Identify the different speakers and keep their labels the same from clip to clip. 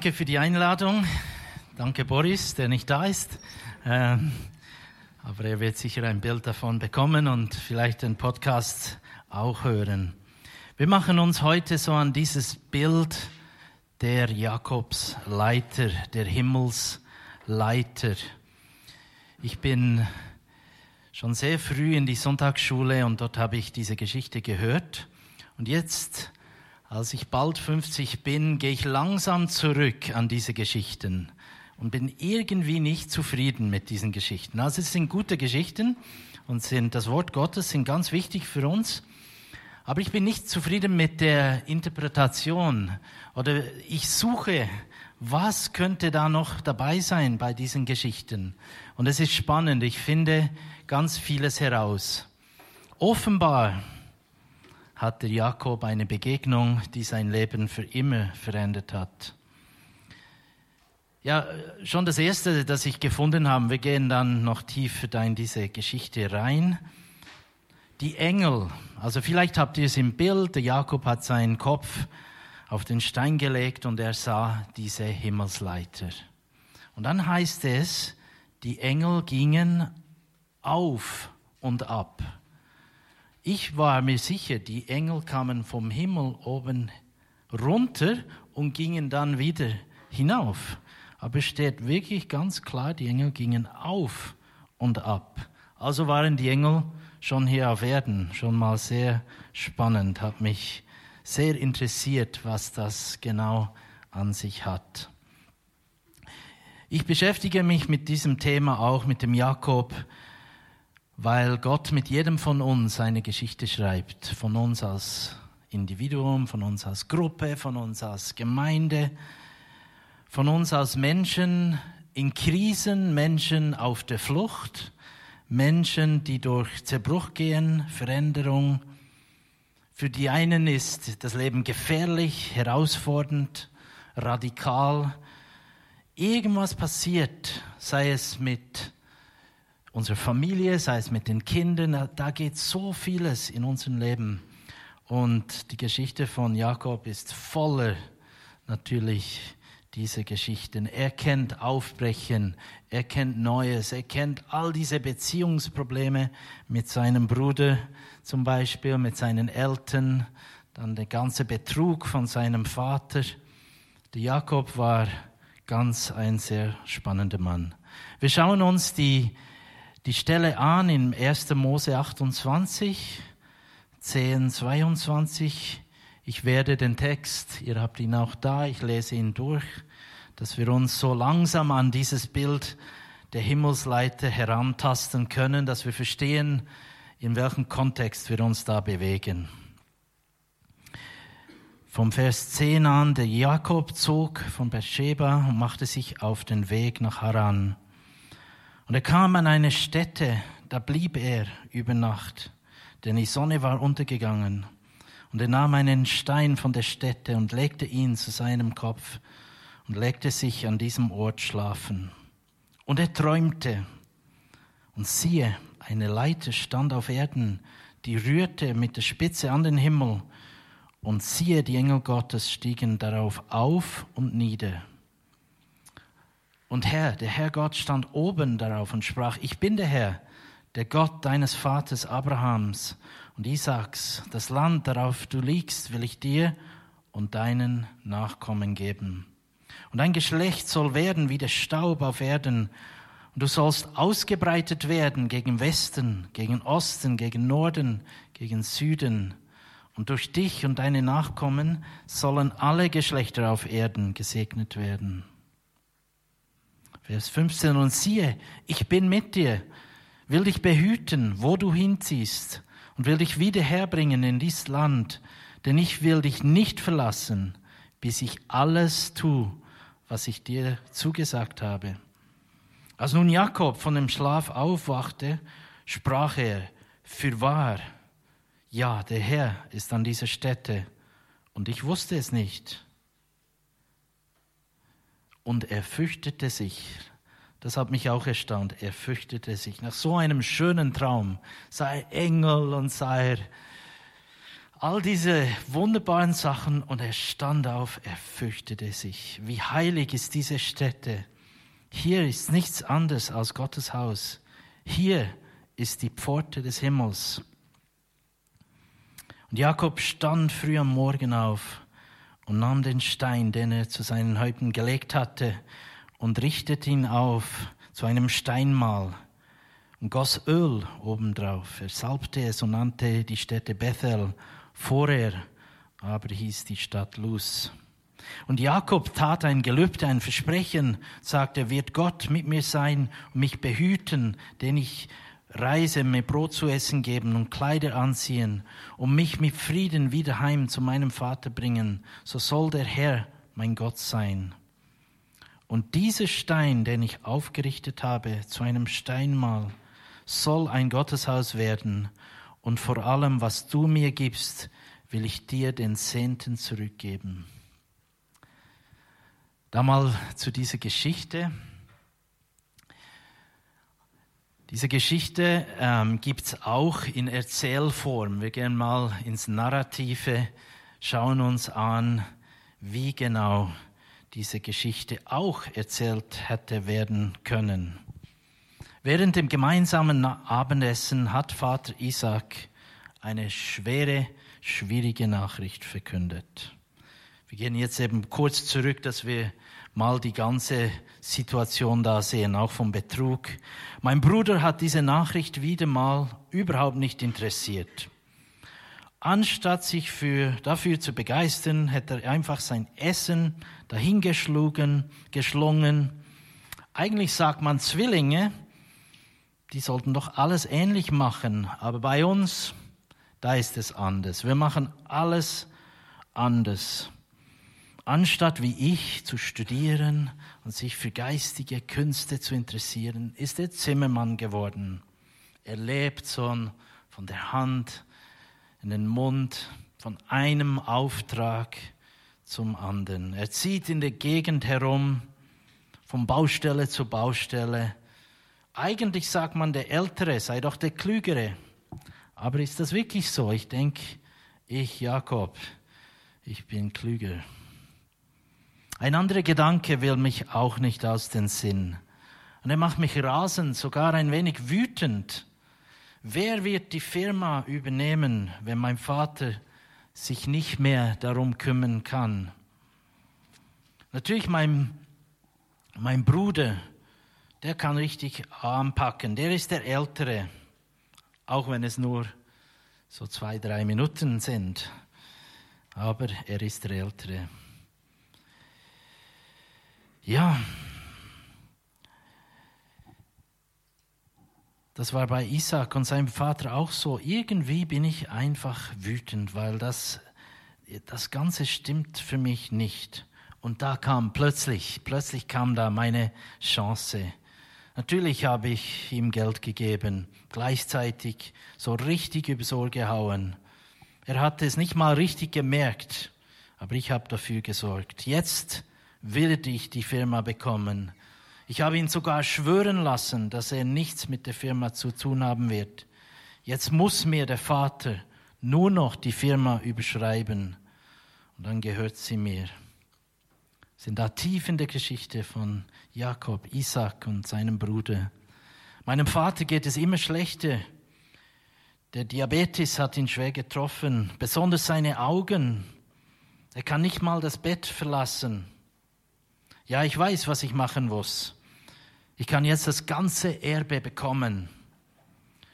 Speaker 1: Danke für die Einladung. Danke Boris, der nicht da ist. Ähm, aber er wird sicher ein Bild davon bekommen und vielleicht den Podcast auch hören. Wir machen uns heute so an dieses Bild der Jakobsleiter, der Himmelsleiter. Ich bin schon sehr früh in die Sonntagsschule und dort habe ich diese Geschichte gehört. Und jetzt als ich bald 50 bin, gehe ich langsam zurück an diese Geschichten und bin irgendwie nicht zufrieden mit diesen Geschichten. Also es sind gute Geschichten und sind das Wort Gottes sind ganz wichtig für uns. Aber ich bin nicht zufrieden mit der Interpretation oder ich suche, was könnte da noch dabei sein bei diesen Geschichten. Und es ist spannend, ich finde ganz vieles heraus. Offenbar hatte Jakob eine Begegnung, die sein Leben für immer verändert hat. Ja, schon das erste, das ich gefunden habe, wir gehen dann noch tiefer in diese Geschichte rein. Die Engel, also vielleicht habt ihr es im Bild, der Jakob hat seinen Kopf auf den Stein gelegt und er sah diese Himmelsleiter. Und dann heißt es, die Engel gingen auf und ab. Ich war mir sicher, die Engel kamen vom Himmel oben runter und gingen dann wieder hinauf. Aber es steht wirklich ganz klar, die Engel gingen auf und ab. Also waren die Engel schon hier auf Erden, schon mal sehr spannend, hat mich sehr interessiert, was das genau an sich hat. Ich beschäftige mich mit diesem Thema auch mit dem Jakob weil Gott mit jedem von uns eine Geschichte schreibt, von uns als Individuum, von uns als Gruppe, von uns als Gemeinde, von uns als Menschen in Krisen, Menschen auf der Flucht, Menschen, die durch Zerbruch gehen, Veränderung. Für die einen ist das Leben gefährlich, herausfordernd, radikal. Irgendwas passiert, sei es mit unsere Familie, sei es mit den Kindern, da geht so vieles in unserem Leben. Und die Geschichte von Jakob ist voller natürlich diese Geschichten. Er kennt Aufbrechen, er kennt Neues, er kennt all diese Beziehungsprobleme mit seinem Bruder zum Beispiel, mit seinen Eltern, dann der ganze Betrug von seinem Vater. Der Jakob war ganz ein sehr spannender Mann. Wir schauen uns die die Stelle an in 1. Mose 28, 10, 22. Ich werde den Text, ihr habt ihn auch da, ich lese ihn durch, dass wir uns so langsam an dieses Bild der Himmelsleiter herantasten können, dass wir verstehen, in welchem Kontext wir uns da bewegen. Vom Vers 10 an, der Jakob zog von Beersheba und machte sich auf den Weg nach Haran. Und er kam an eine Stätte, da blieb er über Nacht, denn die Sonne war untergegangen. Und er nahm einen Stein von der Stätte und legte ihn zu seinem Kopf und legte sich an diesem Ort schlafen. Und er träumte. Und siehe, eine Leiter stand auf Erden, die rührte mit der Spitze an den Himmel. Und siehe, die Engel Gottes stiegen darauf auf und nieder. Und Herr, der Herr Gott stand oben darauf und sprach, ich bin der Herr, der Gott deines Vaters Abrahams und Isaaks. Das Land, darauf du liegst, will ich dir und deinen Nachkommen geben. Und dein Geschlecht soll werden wie der Staub auf Erden. Und du sollst ausgebreitet werden gegen Westen, gegen Osten, gegen Norden, gegen Süden. Und durch dich und deine Nachkommen sollen alle Geschlechter auf Erden gesegnet werden. Vers 15, und siehe, ich bin mit dir, will dich behüten, wo du hinziehst, und will dich wieder herbringen in dieses Land, denn ich will dich nicht verlassen, bis ich alles tue, was ich dir zugesagt habe. Als nun Jakob von dem Schlaf aufwachte, sprach er, für wahr, ja, der Herr ist an dieser Stätte, und ich wusste es nicht und er fürchtete sich. Das hat mich auch erstaunt. Er fürchtete sich. Nach so einem schönen Traum er Engel und sah er all diese wunderbaren Sachen und er stand auf, er fürchtete sich. Wie heilig ist diese Stätte. Hier ist nichts anderes als Gottes Haus. Hier ist die Pforte des Himmels. Und Jakob stand früh am Morgen auf und nahm den Stein, den er zu seinen Häupten gelegt hatte, und richtete ihn auf zu einem Steinmal und goss Öl obendrauf. Er salbte es und nannte die Stätte Bethel. Vorher aber hieß die Stadt Luz. Und Jakob tat ein Gelübde, ein Versprechen, sagte, wird Gott mit mir sein und mich behüten, den ich reise, mir Brot zu essen geben und Kleider anziehen und mich mit Frieden wieder heim zu meinem Vater bringen, so soll der Herr mein Gott sein. Und dieser Stein, den ich aufgerichtet habe zu einem Steinmal, soll ein Gotteshaus werden. Und vor allem, was du mir gibst, will ich dir den Zehnten zurückgeben. Da mal zu dieser Geschichte. Diese Geschichte ähm, gibt es auch in Erzählform. Wir gehen mal ins Narrative, schauen uns an, wie genau diese Geschichte auch erzählt hätte werden können. Während dem gemeinsamen Abendessen hat Vater Isaac eine schwere, schwierige Nachricht verkündet. Wir gehen jetzt eben kurz zurück, dass wir mal die ganze Situation da sehen, auch vom Betrug. Mein Bruder hat diese Nachricht wieder mal überhaupt nicht interessiert. Anstatt sich für, dafür zu begeistern, hätte er einfach sein Essen dahingeschlagen, geschlungen. Eigentlich sagt man Zwillinge, die sollten doch alles ähnlich machen, aber bei uns, da ist es anders. Wir machen alles anders. Anstatt wie ich zu studieren und sich für geistige Künste zu interessieren, ist er Zimmermann geworden. Er lebt so von der Hand in den Mund, von einem Auftrag zum anderen. Er zieht in der Gegend herum, von Baustelle zu Baustelle. Eigentlich sagt man, der Ältere sei doch der Klügere. Aber ist das wirklich so? Ich denke, ich, Jakob, ich bin klüger. Ein anderer Gedanke will mich auch nicht aus den Sinn. Und er macht mich rasend, sogar ein wenig wütend. Wer wird die Firma übernehmen, wenn mein Vater sich nicht mehr darum kümmern kann? Natürlich mein, mein Bruder, der kann richtig anpacken. Der ist der Ältere, auch wenn es nur so zwei, drei Minuten sind. Aber er ist der Ältere. Ja, das war bei Isaac und seinem Vater auch so. Irgendwie bin ich einfach wütend, weil das, das Ganze stimmt für mich nicht. Und da kam plötzlich, plötzlich kam da meine Chance. Natürlich habe ich ihm Geld gegeben, gleichzeitig so richtig übers Ohr gehauen. Er hatte es nicht mal richtig gemerkt, aber ich habe dafür gesorgt. Jetzt würde ich die Firma bekommen. Ich habe ihn sogar schwören lassen, dass er nichts mit der Firma zu tun haben wird. Jetzt muss mir der Vater nur noch die Firma überschreiben und dann gehört sie mir. Wir sind da tief in der Geschichte von Jakob, Isaac und seinem Bruder. Meinem Vater geht es immer schlechter. Der Diabetes hat ihn schwer getroffen, besonders seine Augen. Er kann nicht mal das Bett verlassen. Ja, ich weiß, was ich machen muss. Ich kann jetzt das ganze Erbe bekommen.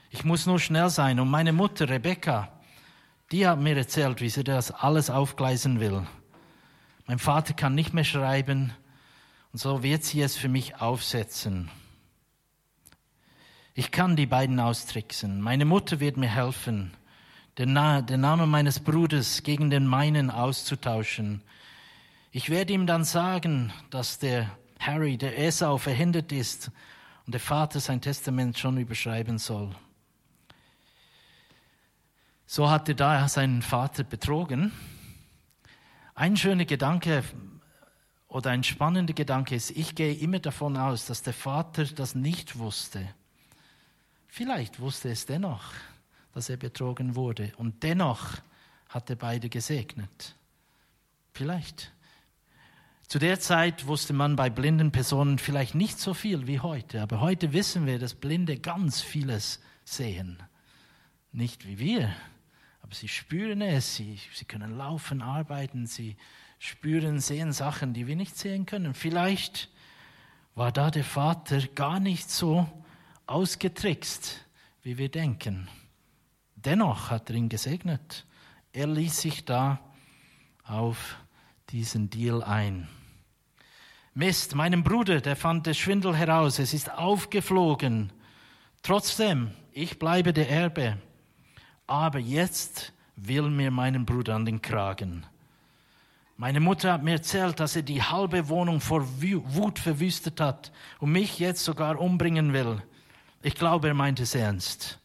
Speaker 1: Ich muss nur schnell sein. Und meine Mutter, Rebecca, die hat mir erzählt, wie sie das alles aufgleisen will. Mein Vater kann nicht mehr schreiben und so wird sie es für mich aufsetzen. Ich kann die beiden austricksen. Meine Mutter wird mir helfen, den, Na den Namen meines Bruders gegen den meinen auszutauschen. Ich werde ihm dann sagen, dass der Harry, der Esau, verhindert ist und der Vater sein Testament schon überschreiben soll. So hat er da seinen Vater betrogen. Ein schöner Gedanke oder ein spannender Gedanke ist, ich gehe immer davon aus, dass der Vater das nicht wusste. Vielleicht wusste es dennoch, dass er betrogen wurde. Und dennoch hat er beide gesegnet. Vielleicht. Zu der Zeit wusste man bei blinden Personen vielleicht nicht so viel wie heute, aber heute wissen wir, dass Blinde ganz vieles sehen. Nicht wie wir, aber sie spüren es, sie, sie können laufen, arbeiten, sie spüren, sehen Sachen, die wir nicht sehen können. Vielleicht war da der Vater gar nicht so ausgetrickst, wie wir denken. Dennoch hat er ihn gesegnet. Er ließ sich da auf diesen Deal ein. Mist, meinem Bruder, der fand den Schwindel heraus, es ist aufgeflogen. Trotzdem, ich bleibe der Erbe. Aber jetzt will mir meinen Bruder an den Kragen. Meine Mutter hat mir erzählt, dass er die halbe Wohnung vor Wut verwüstet hat und mich jetzt sogar umbringen will. Ich glaube, er meint es ernst.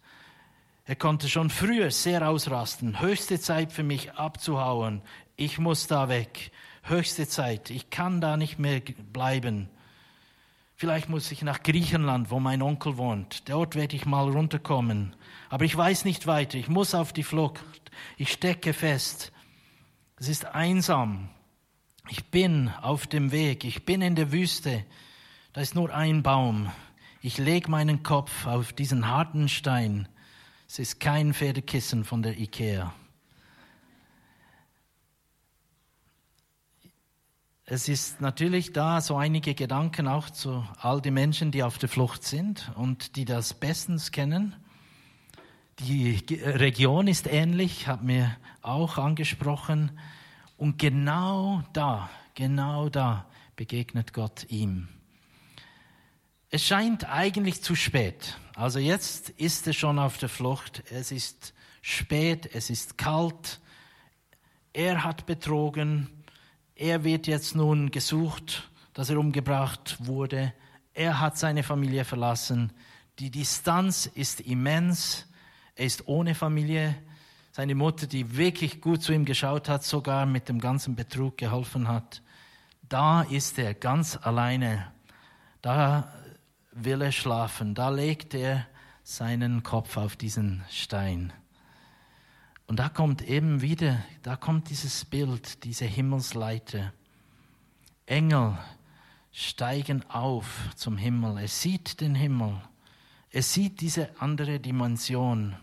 Speaker 1: Er konnte schon früher sehr ausrasten. Höchste Zeit für mich abzuhauen. Ich muss da weg. Höchste Zeit. Ich kann da nicht mehr bleiben. Vielleicht muss ich nach Griechenland, wo mein Onkel wohnt. Dort werde ich mal runterkommen. Aber ich weiß nicht weiter. Ich muss auf die Flucht. Ich stecke fest. Es ist einsam. Ich bin auf dem Weg. Ich bin in der Wüste. Da ist nur ein Baum. Ich lege meinen Kopf auf diesen harten Stein. Es ist kein Pferdekissen von der Ikea. Es ist natürlich da so einige Gedanken auch zu all den Menschen, die auf der Flucht sind und die das bestens kennen. Die Region ist ähnlich, hat mir auch angesprochen. Und genau da, genau da begegnet Gott ihm. Es scheint eigentlich zu spät. Also jetzt ist er schon auf der Flucht. Es ist spät, es ist kalt. Er hat betrogen. Er wird jetzt nun gesucht, dass er umgebracht wurde. Er hat seine Familie verlassen. Die Distanz ist immens. Er ist ohne Familie. Seine Mutter, die wirklich gut zu ihm geschaut hat, sogar mit dem ganzen Betrug geholfen hat. Da ist er ganz alleine. Da will er schlafen. Da legt er seinen Kopf auf diesen Stein. Und da kommt eben wieder, da kommt dieses Bild, diese Himmelsleiter. Engel steigen auf zum Himmel. Er sieht den Himmel. Er sieht diese andere Dimension.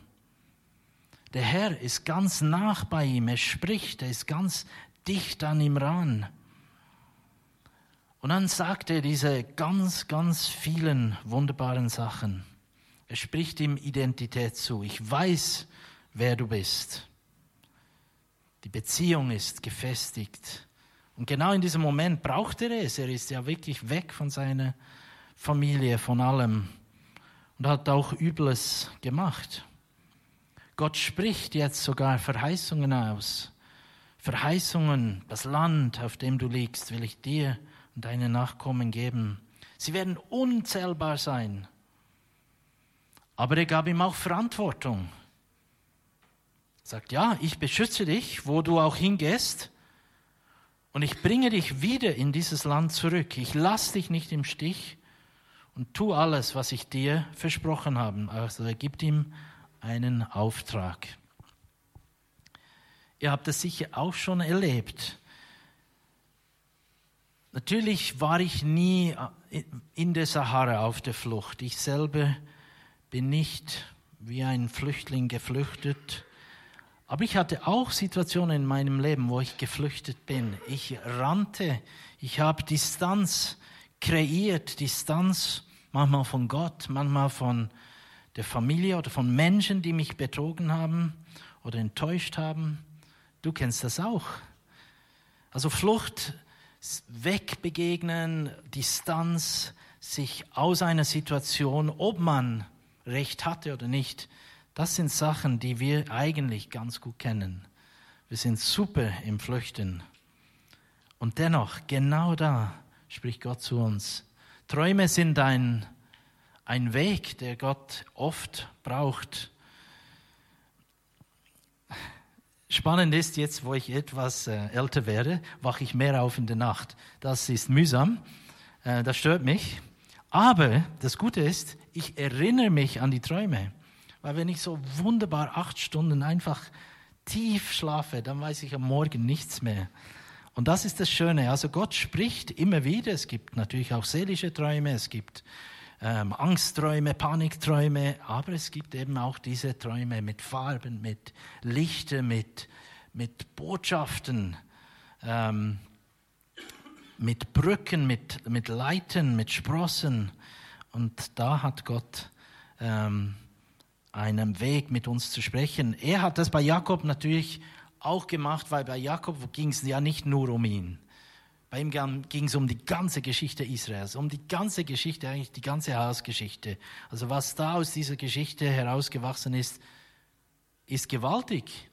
Speaker 1: Der Herr ist ganz nach bei ihm, er spricht, er ist ganz dicht an ihm ran. Und dann sagt er diese ganz, ganz vielen wunderbaren Sachen. Er spricht ihm Identität zu. Ich weiß, wer du bist. Die Beziehung ist gefestigt. Und genau in diesem Moment braucht er es. Er ist ja wirklich weg von seiner Familie, von allem. Und hat auch Übles gemacht. Gott spricht jetzt sogar Verheißungen aus. Verheißungen, das Land, auf dem du liegst, will ich dir und deine Nachkommen geben. Sie werden unzählbar sein. Aber er gab ihm auch Verantwortung. Sagt, ja, ich beschütze dich, wo du auch hingehst, und ich bringe dich wieder in dieses Land zurück. Ich lasse dich nicht im Stich und tu alles, was ich dir versprochen habe. Also er gibt ihm einen Auftrag. Ihr habt das sicher auch schon erlebt. Natürlich war ich nie in der Sahara auf der Flucht. Ich selber bin nicht wie ein Flüchtling geflüchtet. Aber ich hatte auch Situationen in meinem Leben, wo ich geflüchtet bin. Ich rannte, ich habe Distanz kreiert, Distanz manchmal von Gott, manchmal von der Familie oder von Menschen, die mich betrogen haben oder enttäuscht haben. Du kennst das auch. Also Flucht, wegbegegnen, Distanz, sich aus einer Situation, ob man recht hatte oder nicht, das sind Sachen, die wir eigentlich ganz gut kennen. Wir sind super im Flüchten. Und dennoch, genau da spricht Gott zu uns. Träume sind ein ein Weg, der Gott oft braucht. Spannend ist, jetzt wo ich etwas äh, älter werde, wache ich mehr auf in der Nacht. Das ist mühsam, äh, das stört mich. Aber das Gute ist, ich erinnere mich an die Träume. Weil wenn ich so wunderbar acht Stunden einfach tief schlafe, dann weiß ich am Morgen nichts mehr. Und das ist das Schöne. Also Gott spricht immer wieder. Es gibt natürlich auch seelische Träume, es gibt ähm, Angstträume, Panikträume, aber es gibt eben auch diese Träume mit Farben, mit Lichter, mit, mit Botschaften, ähm, mit Brücken, mit, mit Leiten, mit Sprossen. Und da hat Gott ähm, einen Weg mit uns zu sprechen. Er hat das bei Jakob natürlich auch gemacht, weil bei Jakob ging es ja nicht nur um ihn. Bei ihm ging es um die ganze Geschichte Israels, um die ganze Geschichte, eigentlich die ganze Hausgeschichte. Also was da aus dieser Geschichte herausgewachsen ist, ist gewaltig.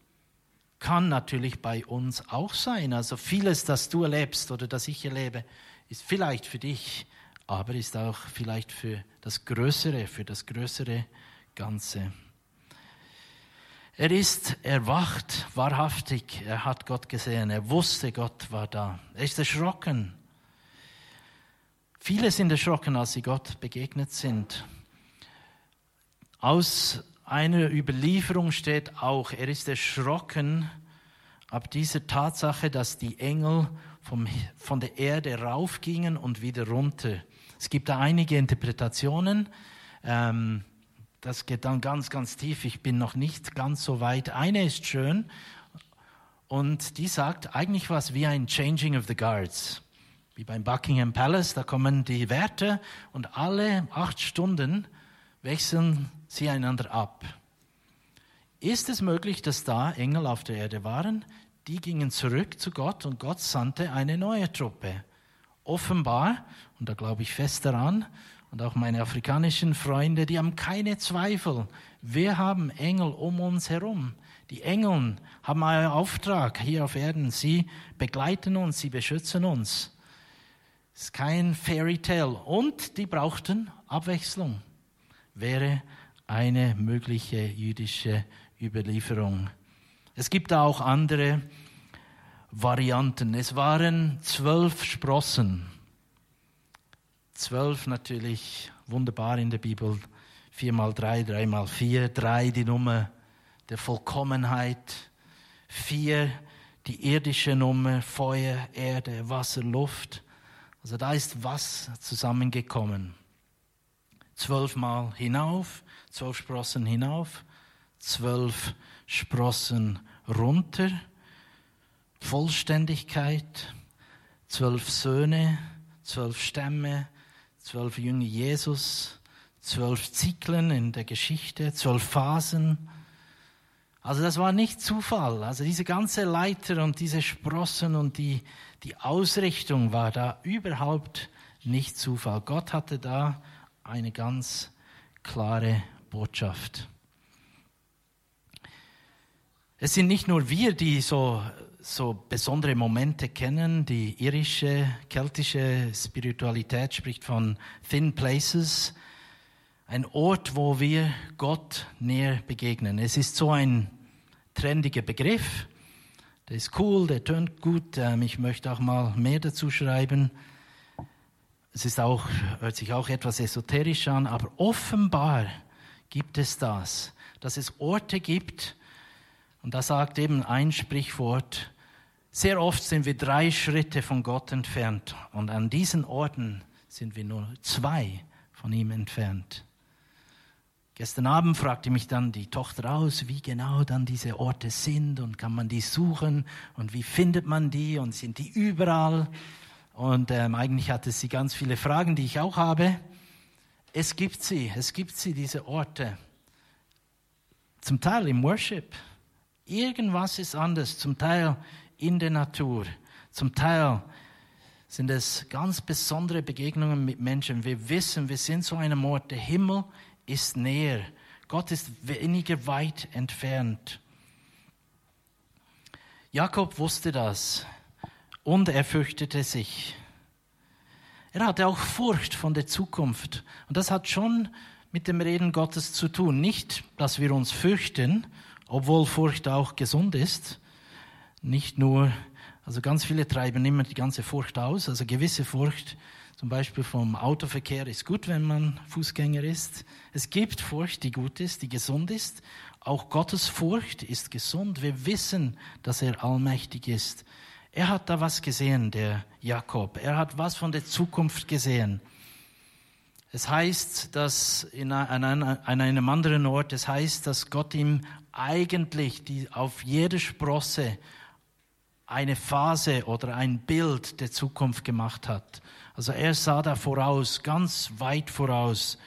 Speaker 1: Kann natürlich bei uns auch sein. Also vieles, das du erlebst oder das ich erlebe, ist vielleicht für dich, aber ist auch vielleicht für das Größere, für das größere Ganze. Er ist erwacht, wahrhaftig, er hat Gott gesehen, er wusste, Gott war da. Er ist erschrocken. Viele sind erschrocken, als sie Gott begegnet sind. Aus einer Überlieferung steht auch, er ist erschrocken ab dieser Tatsache, dass die Engel vom, von der Erde raufgingen und wieder runter. Es gibt da einige Interpretationen. Ähm, das geht dann ganz, ganz tief. Ich bin noch nicht ganz so weit. Eine ist schön und die sagt eigentlich was wie ein Changing of the Guards. Wie beim Buckingham Palace, da kommen die Werte und alle acht Stunden wechseln sie einander ab. Ist es möglich, dass da Engel auf der Erde waren? Die gingen zurück zu Gott und Gott sandte eine neue Truppe. Offenbar, und da glaube ich fest daran, und auch meine afrikanischen Freunde, die haben keine Zweifel. Wir haben Engel um uns herum. Die Engel haben einen Auftrag hier auf Erden. Sie begleiten uns, sie beschützen uns. Es ist kein Fairy Tale. Und die brauchten Abwechslung. Wäre eine mögliche jüdische Überlieferung. Es gibt auch andere Varianten. Es waren zwölf Sprossen Zwölf natürlich wunderbar in der Bibel. Vier mal drei, drei mal vier. Drei die Nummer der Vollkommenheit. Vier die irdische Nummer. Feuer, Erde, Wasser, Luft. Also da ist was zusammengekommen. Zwölfmal hinauf, zwölf Sprossen hinauf, zwölf Sprossen runter. Vollständigkeit, zwölf Söhne, zwölf Stämme, zwölf Jünger Jesus, zwölf Zyklen in der Geschichte, zwölf Phasen. Also das war nicht Zufall. Also diese ganze Leiter und diese Sprossen und die, die Ausrichtung war da überhaupt nicht Zufall. Gott hatte da eine ganz klare Botschaft. Es sind nicht nur wir, die so so besondere Momente kennen. Die irische, keltische Spiritualität spricht von Thin Places, ein Ort, wo wir Gott näher begegnen. Es ist so ein trendiger Begriff. Der ist cool, der tönt gut. Ähm, ich möchte auch mal mehr dazu schreiben. Es ist auch, hört sich auch etwas esoterisch an, aber offenbar gibt es das, dass es Orte gibt, und da sagt eben ein Sprichwort, sehr oft sind wir drei Schritte von Gott entfernt und an diesen Orten sind wir nur zwei von ihm entfernt. Gestern Abend fragte mich dann die Tochter aus, wie genau dann diese Orte sind und kann man die suchen und wie findet man die und sind die überall? Und ähm, eigentlich hatte sie ganz viele Fragen, die ich auch habe. Es gibt sie, es gibt sie, diese Orte. Zum Teil im Worship. Irgendwas ist anders. Zum Teil in der Natur. Zum Teil sind es ganz besondere Begegnungen mit Menschen. Wir wissen, wir sind zu einem Ort, der Himmel ist näher. Gott ist weniger weit entfernt. Jakob wusste das und er fürchtete sich. Er hatte auch Furcht von der Zukunft. Und das hat schon mit dem Reden Gottes zu tun. Nicht, dass wir uns fürchten, obwohl Furcht auch gesund ist, nicht nur, also ganz viele treiben immer die ganze Furcht aus, also gewisse Furcht, zum Beispiel vom Autoverkehr ist gut, wenn man Fußgänger ist. Es gibt Furcht, die gut ist, die gesund ist, Auch Gottes Furcht ist gesund. Wir wissen, dass er allmächtig ist. Er hat da was gesehen, der Jakob. Er hat was von der Zukunft gesehen. Es heißt, dass in, an, an einem anderen Ort, es heißt, dass Gott ihm eigentlich die, auf jede Sprosse eine Phase oder ein Bild der Zukunft gemacht hat. Also er sah da voraus, ganz weit voraus.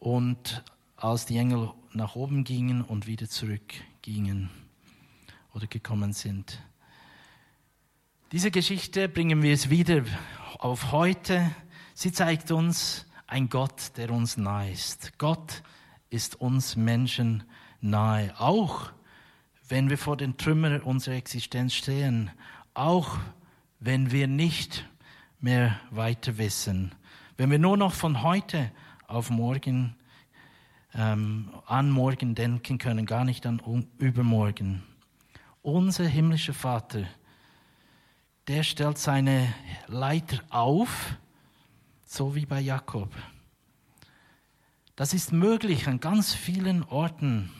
Speaker 1: Und als die Engel nach oben gingen und wieder zurückgingen oder gekommen sind. Diese Geschichte bringen wir es wieder auf heute. Sie zeigt uns ein Gott, der uns nahe ist. Gott ist uns Menschen nahe, auch wenn wir vor den Trümmern unserer Existenz stehen, auch wenn wir nicht mehr weiter wissen, wenn wir nur noch von heute auf morgen ähm, an morgen denken können, gar nicht an übermorgen. Unser himmlischer Vater, der stellt seine Leiter auf, so wie bei Jakob. Das ist möglich an ganz vielen Orten.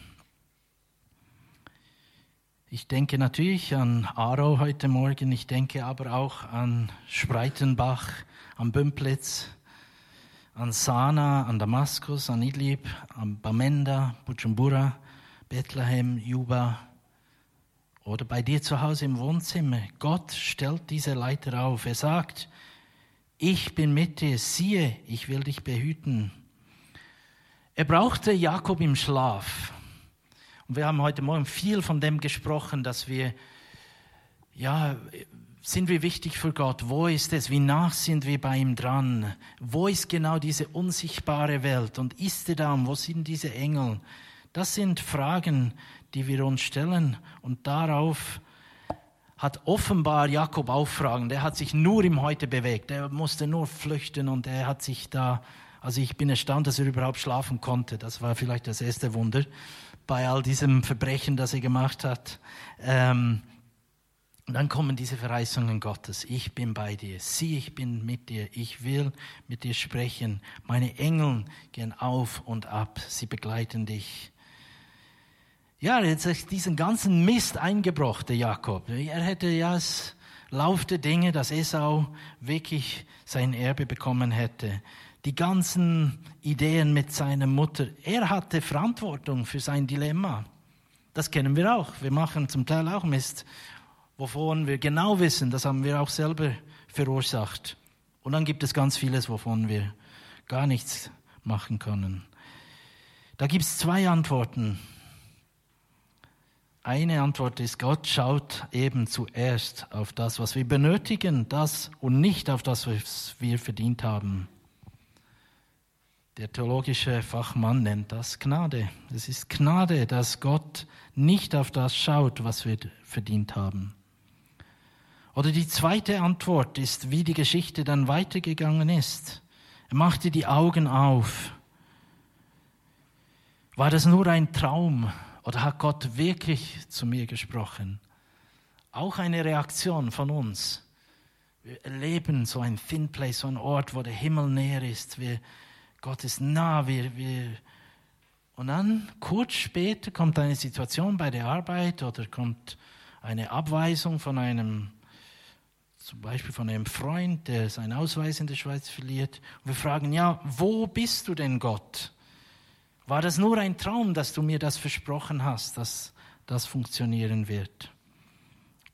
Speaker 1: Ich denke natürlich an Aarau heute Morgen, ich denke aber auch an Spreitenbach, an Bümplitz, an Sana, an Damaskus, an Idlib, an Bamenda, Bujumbura, Bethlehem, Juba oder bei dir zu Hause im Wohnzimmer. Gott stellt diese Leiter auf. Er sagt, ich bin mit dir, siehe, ich will dich behüten. Er brauchte Jakob im Schlaf. Und wir haben heute Morgen viel von dem gesprochen, dass wir ja, sind wir wichtig für Gott? Wo ist es? Wie nach sind wir bei ihm dran? Wo ist genau diese unsichtbare Welt? Und ist er da? Und wo sind diese Engel? Das sind Fragen, die wir uns stellen. Und darauf hat offenbar Jakob auch Fragen. Der hat sich nur im Heute bewegt. Er musste nur flüchten und er hat sich da, also ich bin erstaunt, dass er überhaupt schlafen konnte. Das war vielleicht das erste Wunder bei all diesem Verbrechen, das er gemacht hat. Ähm, und dann kommen diese Verheißungen Gottes. Ich bin bei dir. Sieh, ich bin mit dir. Ich will mit dir sprechen. Meine Engel gehen auf und ab. Sie begleiten dich. Ja, jetzt ist diesen ganzen Mist eingebrochen, der Jakob. Er hätte ja es laufte Dinge, dass Esau wirklich sein Erbe bekommen hätte. Die ganzen Ideen mit seiner Mutter. Er hatte Verantwortung für sein Dilemma. Das kennen wir auch. Wir machen zum Teil auch Mist wovon wir genau wissen, das haben wir auch selber verursacht. Und dann gibt es ganz vieles, wovon wir gar nichts machen können. Da gibt es zwei Antworten. Eine Antwort ist, Gott schaut eben zuerst auf das, was wir benötigen, das und nicht auf das, was wir verdient haben. Der theologische Fachmann nennt das Gnade. Es ist Gnade, dass Gott nicht auf das schaut, was wir verdient haben. Oder die zweite Antwort ist, wie die Geschichte dann weitergegangen ist. Er machte die Augen auf. War das nur ein Traum oder hat Gott wirklich zu mir gesprochen? Auch eine Reaktion von uns. Wir erleben so ein Thin Place, so ein Ort, wo der Himmel näher ist. Wir, Gott ist nah. Wir, wir, und dann, kurz später, kommt eine Situation bei der Arbeit oder kommt eine Abweisung von einem zum Beispiel von einem Freund, der seinen Ausweis in der Schweiz verliert. Und wir fragen, ja, wo bist du denn Gott? War das nur ein Traum, dass du mir das versprochen hast, dass das funktionieren wird?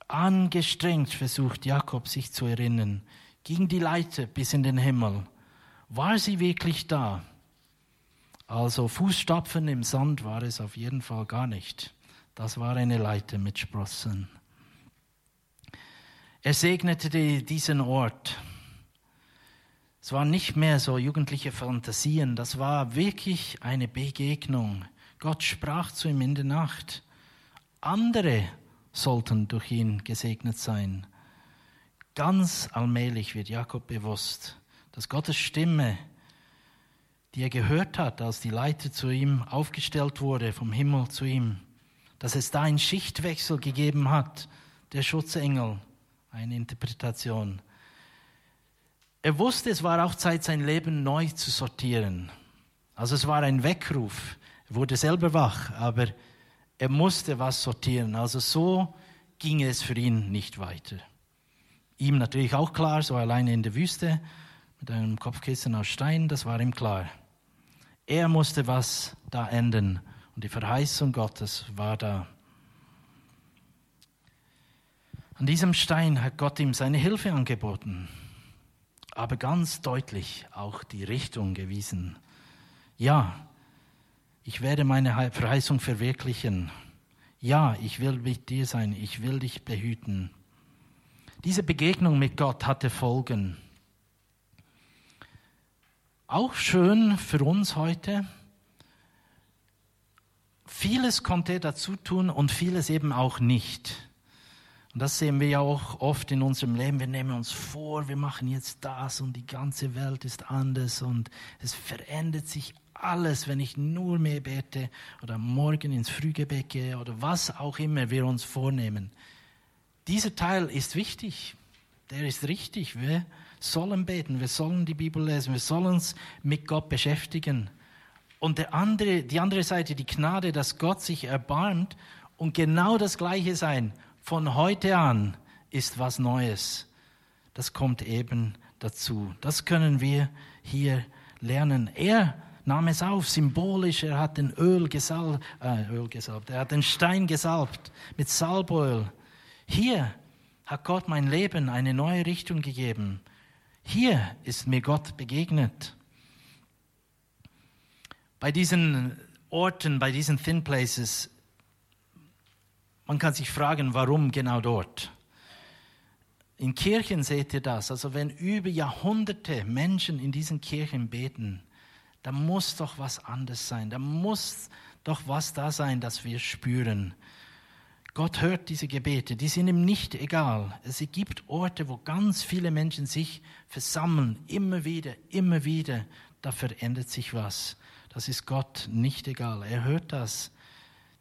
Speaker 1: Angestrengt versucht Jakob sich zu erinnern, ging die Leiter bis in den Himmel. War sie wirklich da? Also Fußstapfen im Sand war es auf jeden Fall gar nicht. Das war eine Leiter mit Sprossen. Er segnete diesen Ort. Es waren nicht mehr so jugendliche Fantasien, das war wirklich eine Begegnung. Gott sprach zu ihm in der Nacht. Andere sollten durch ihn gesegnet sein. Ganz allmählich wird Jakob bewusst, dass Gottes Stimme, die er gehört hat, als die Leiter zu ihm aufgestellt wurde, vom Himmel zu ihm, dass es da einen Schichtwechsel gegeben hat, der Schutzengel eine Interpretation. Er wusste, es war auch Zeit, sein Leben neu zu sortieren. Also es war ein Weckruf. Er wurde selber wach, aber er musste was sortieren. Also so ging es für ihn nicht weiter. Ihm natürlich auch klar, so alleine in der Wüste mit einem Kopfkissen aus Stein, das war ihm klar. Er musste was da ändern und die Verheißung Gottes war da. An diesem Stein hat Gott ihm seine Hilfe angeboten, aber ganz deutlich auch die Richtung gewiesen. Ja, ich werde meine Verheißung verwirklichen. Ja, ich will mit dir sein, ich will dich behüten. Diese Begegnung mit Gott hatte Folgen. Auch schön für uns heute. Vieles konnte er dazu tun und vieles eben auch nicht. Und das sehen wir ja auch oft in unserem Leben. Wir nehmen uns vor, wir machen jetzt das und die ganze Welt ist anders und es verändert sich alles, wenn ich nur mehr bete oder morgen ins Frühgebet gehe oder was auch immer wir uns vornehmen. Dieser Teil ist wichtig, der ist richtig. Wir sollen beten, wir sollen die Bibel lesen, wir sollen uns mit Gott beschäftigen. Und der andere, die andere Seite, die Gnade, dass Gott sich erbarmt und genau das Gleiche sein von heute an ist was Neues. Das kommt eben dazu. Das können wir hier lernen. Er nahm es auf, symbolisch. Er hat den Öl gesalbt, äh, Öl gesalbt. Er hat den Stein gesalbt mit Salböl. Hier hat Gott mein Leben eine neue Richtung gegeben. Hier ist mir Gott begegnet. Bei diesen Orten, bei diesen Thin Places man kann sich fragen, warum genau dort? In Kirchen seht ihr das. Also wenn über Jahrhunderte Menschen in diesen Kirchen beten, da muss doch was anders sein. Da muss doch was da sein, das wir spüren. Gott hört diese Gebete, die sind ihm nicht egal. Es gibt Orte, wo ganz viele Menschen sich versammeln, immer wieder, immer wieder. Da verändert sich was. Das ist Gott nicht egal. Er hört das.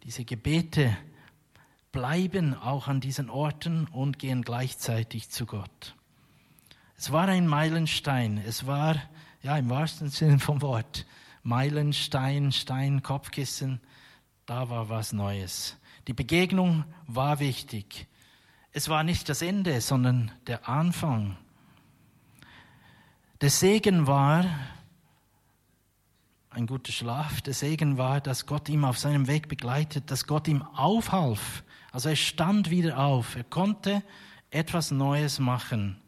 Speaker 1: Diese Gebete bleiben auch an diesen Orten und gehen gleichzeitig zu Gott. Es war ein Meilenstein. Es war, ja, im wahrsten Sinne vom Wort, Meilenstein, Stein, Kopfkissen. Da war was Neues. Die Begegnung war wichtig. Es war nicht das Ende, sondern der Anfang. Der Segen war, ein guter Schlaf. Der Segen war, dass Gott ihm auf seinem Weg begleitet, dass Gott ihm aufhalf, also er stand wieder auf, er konnte etwas Neues machen.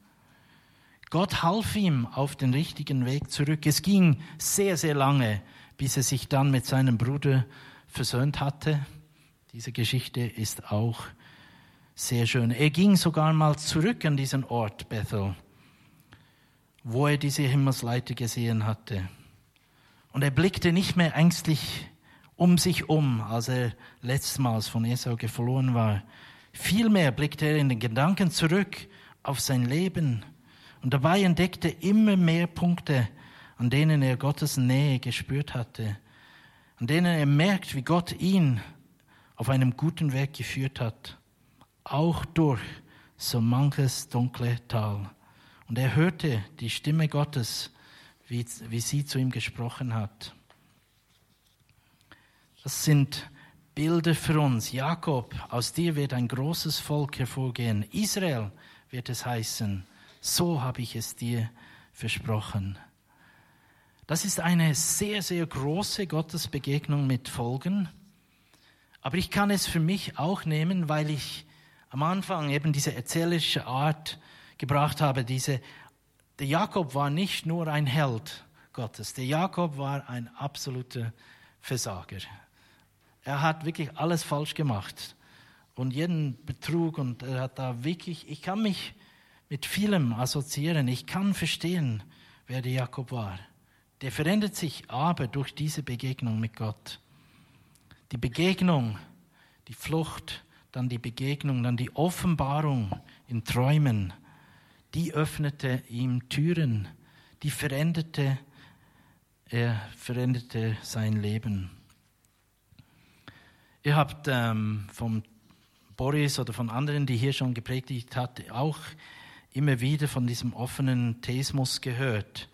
Speaker 1: Gott half ihm auf den richtigen Weg zurück. Es ging sehr, sehr lange, bis er sich dann mit seinem Bruder versöhnt hatte. Diese Geschichte ist auch sehr schön. Er ging sogar mal zurück an diesen Ort Bethel, wo er diese Himmelsleiter gesehen hatte. Und er blickte nicht mehr ängstlich um sich um, als er letztmals von Esau verloren war. Vielmehr blickte er in den Gedanken zurück auf sein Leben und dabei entdeckte immer mehr Punkte, an denen er Gottes Nähe gespürt hatte, an denen er merkt, wie Gott ihn auf einem guten Weg geführt hat, auch durch so manches dunkle Tal. Und er hörte die Stimme Gottes, wie, wie sie zu ihm gesprochen hat. Das sind Bilder für uns. Jakob, aus dir wird ein großes Volk hervorgehen. Israel wird es heißen. So habe ich es dir versprochen. Das ist eine sehr, sehr große Gottesbegegnung mit Folgen. Aber ich kann es für mich auch nehmen, weil ich am Anfang eben diese erzählerische Art gebracht habe. Diese, der Jakob war nicht nur ein Held Gottes. Der Jakob war ein absoluter Versager. Er hat wirklich alles falsch gemacht und jeden Betrug und er hat da wirklich, ich kann mich mit vielem assoziieren, ich kann verstehen, wer der Jakob war. Der verändert sich aber durch diese Begegnung mit Gott. Die Begegnung, die Flucht, dann die Begegnung, dann die Offenbarung in Träumen, die öffnete ihm Türen, die veränderte, er veränderte sein Leben. Ihr habt ähm, von Boris oder von anderen, die hier schon gepredigt hat, auch immer wieder von diesem offenen Theismus gehört.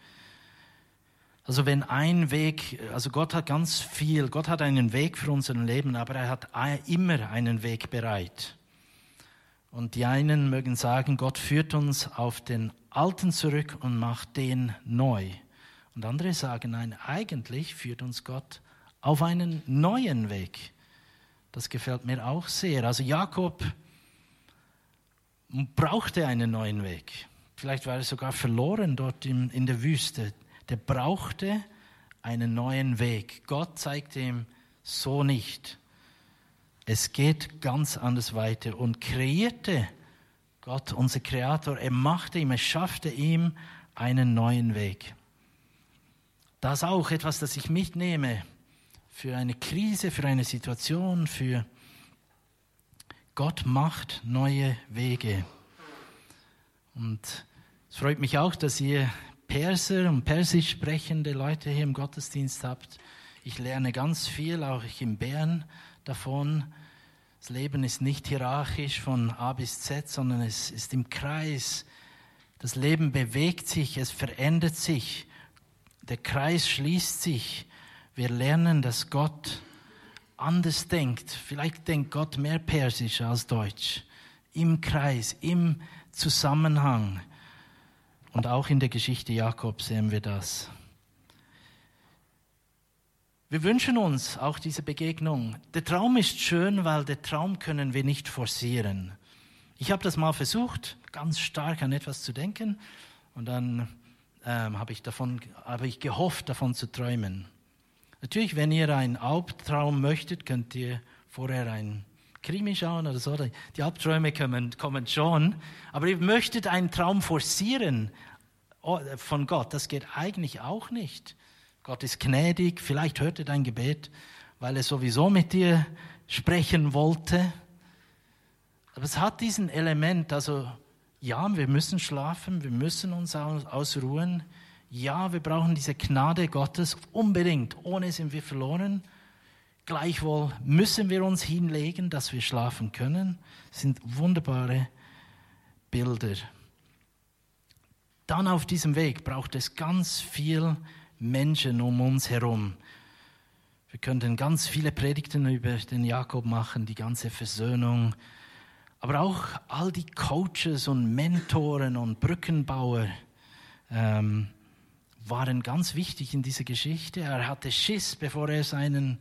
Speaker 1: Also wenn ein Weg, also Gott hat ganz viel, Gott hat einen Weg für unser Leben, aber er hat immer einen Weg bereit. Und die einen mögen sagen, Gott führt uns auf den alten zurück und macht den neu. Und andere sagen, nein, eigentlich führt uns Gott auf einen neuen Weg. Das gefällt mir auch sehr. Also Jakob brauchte einen neuen Weg. Vielleicht war er sogar verloren dort in, der Wüste der brauchte einen neuen Weg. Gott zeigte ihm so nicht. Es geht ganz anders weiter und kreierte Gott, unser Kreator, er machte ihm, er schaffte ihm einen neuen Weg. Das ist auch etwas, das ich mitnehme für eine Krise, für eine Situation, für Gott macht neue Wege. Und es freut mich auch, dass ihr Perser und persisch sprechende Leute hier im Gottesdienst habt. Ich lerne ganz viel, auch ich in Bern, davon. Das Leben ist nicht hierarchisch von A bis Z, sondern es ist im Kreis. Das Leben bewegt sich, es verändert sich. Der Kreis schließt sich. Wir lernen, dass Gott anders denkt. Vielleicht denkt Gott mehr Persisch als Deutsch. Im Kreis, im Zusammenhang. Und auch in der Geschichte Jakob sehen wir das. Wir wünschen uns auch diese Begegnung. Der Traum ist schön, weil der Traum können wir nicht forcieren. Ich habe das mal versucht, ganz stark an etwas zu denken und dann ähm, habe ich, davon, habe ich gehofft, davon zu träumen. Natürlich, wenn ihr einen Albtraum möchtet, könnt ihr vorher ein Krimi schauen oder so. Die Albträume kommen, kommen schon. Aber ihr möchtet einen Traum forcieren, Oh, von Gott. Das geht eigentlich auch nicht. Gott ist gnädig, vielleicht hört er dein Gebet, weil er sowieso mit dir sprechen wollte. Aber es hat diesen Element, also ja, wir müssen schlafen, wir müssen uns ausruhen. Ja, wir brauchen diese Gnade Gottes unbedingt. Ohne sind wir verloren. Gleichwohl müssen wir uns hinlegen, dass wir schlafen können. Das sind wunderbare Bilder. Dann auf diesem Weg braucht es ganz viel Menschen um uns herum. Wir könnten ganz viele Predigten über den Jakob machen, die ganze Versöhnung, aber auch all die Coaches und Mentoren und Brückenbauer ähm, waren ganz wichtig in dieser Geschichte. Er hatte Schiss, bevor er seinen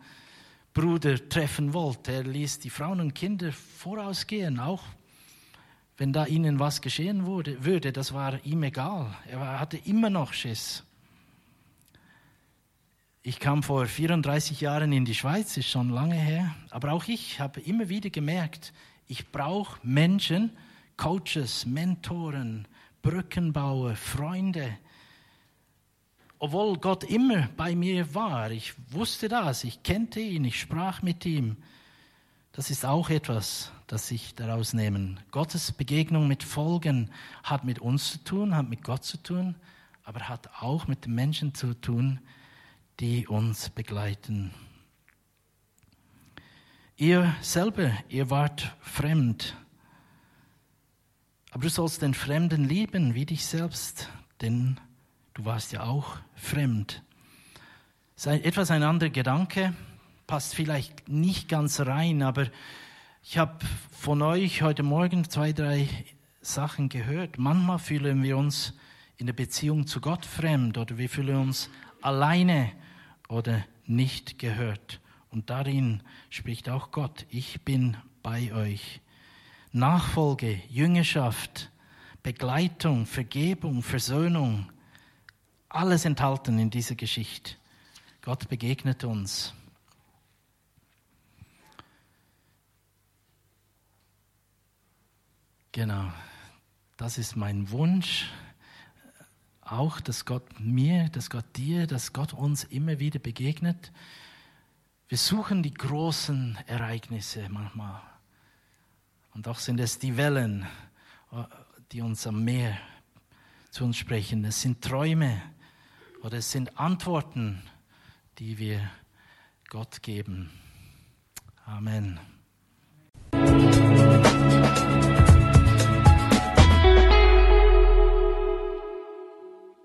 Speaker 1: Bruder treffen wollte. Er ließ die Frauen und Kinder vorausgehen, auch wenn da ihnen was geschehen wurde, würde, das war ihm egal. Er hatte immer noch Schiss. Ich kam vor 34 Jahren in die Schweiz, ist schon lange her, aber auch ich habe immer wieder gemerkt, ich brauche Menschen, Coaches, Mentoren, Brückenbauer, Freunde. Obwohl Gott immer bei mir war, ich wusste das, ich kannte ihn, ich sprach mit ihm. Das ist auch etwas, das ich daraus nehmen. Gottes Begegnung mit Folgen hat mit uns zu tun, hat mit Gott zu tun, aber hat auch mit den Menschen zu tun, die uns begleiten. Ihr selber, ihr wart fremd, aber du sollst den Fremden lieben wie dich selbst, denn du warst ja auch fremd. Sei etwas ein anderer Gedanke, passt vielleicht nicht ganz rein, aber ich habe von euch heute Morgen zwei, drei Sachen gehört. Manchmal fühlen wir uns in der Beziehung zu Gott fremd oder wir fühlen uns alleine oder nicht gehört. Und darin spricht auch Gott, ich bin bei euch. Nachfolge, Jüngerschaft, Begleitung, Vergebung, Versöhnung, alles enthalten in dieser Geschichte. Gott begegnet uns. Genau, das ist mein Wunsch. Auch, dass Gott mir, dass Gott dir, dass Gott uns immer wieder begegnet. Wir suchen die großen Ereignisse manchmal. Und doch sind es die Wellen, die uns am Meer zu uns sprechen. Es sind Träume oder es sind Antworten, die wir Gott geben. Amen.